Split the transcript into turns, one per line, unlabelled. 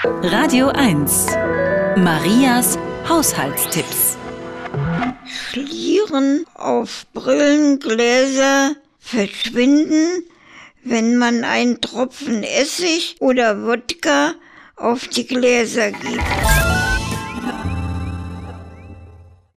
Radio 1. Marias Haushaltstipps.
Schlieren auf Brillengläser verschwinden, wenn man einen Tropfen Essig oder Wodka auf die Gläser gibt.